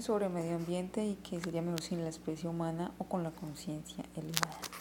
sobre el medio ambiente y que sería mejor sin la especie humana o con la conciencia elevada.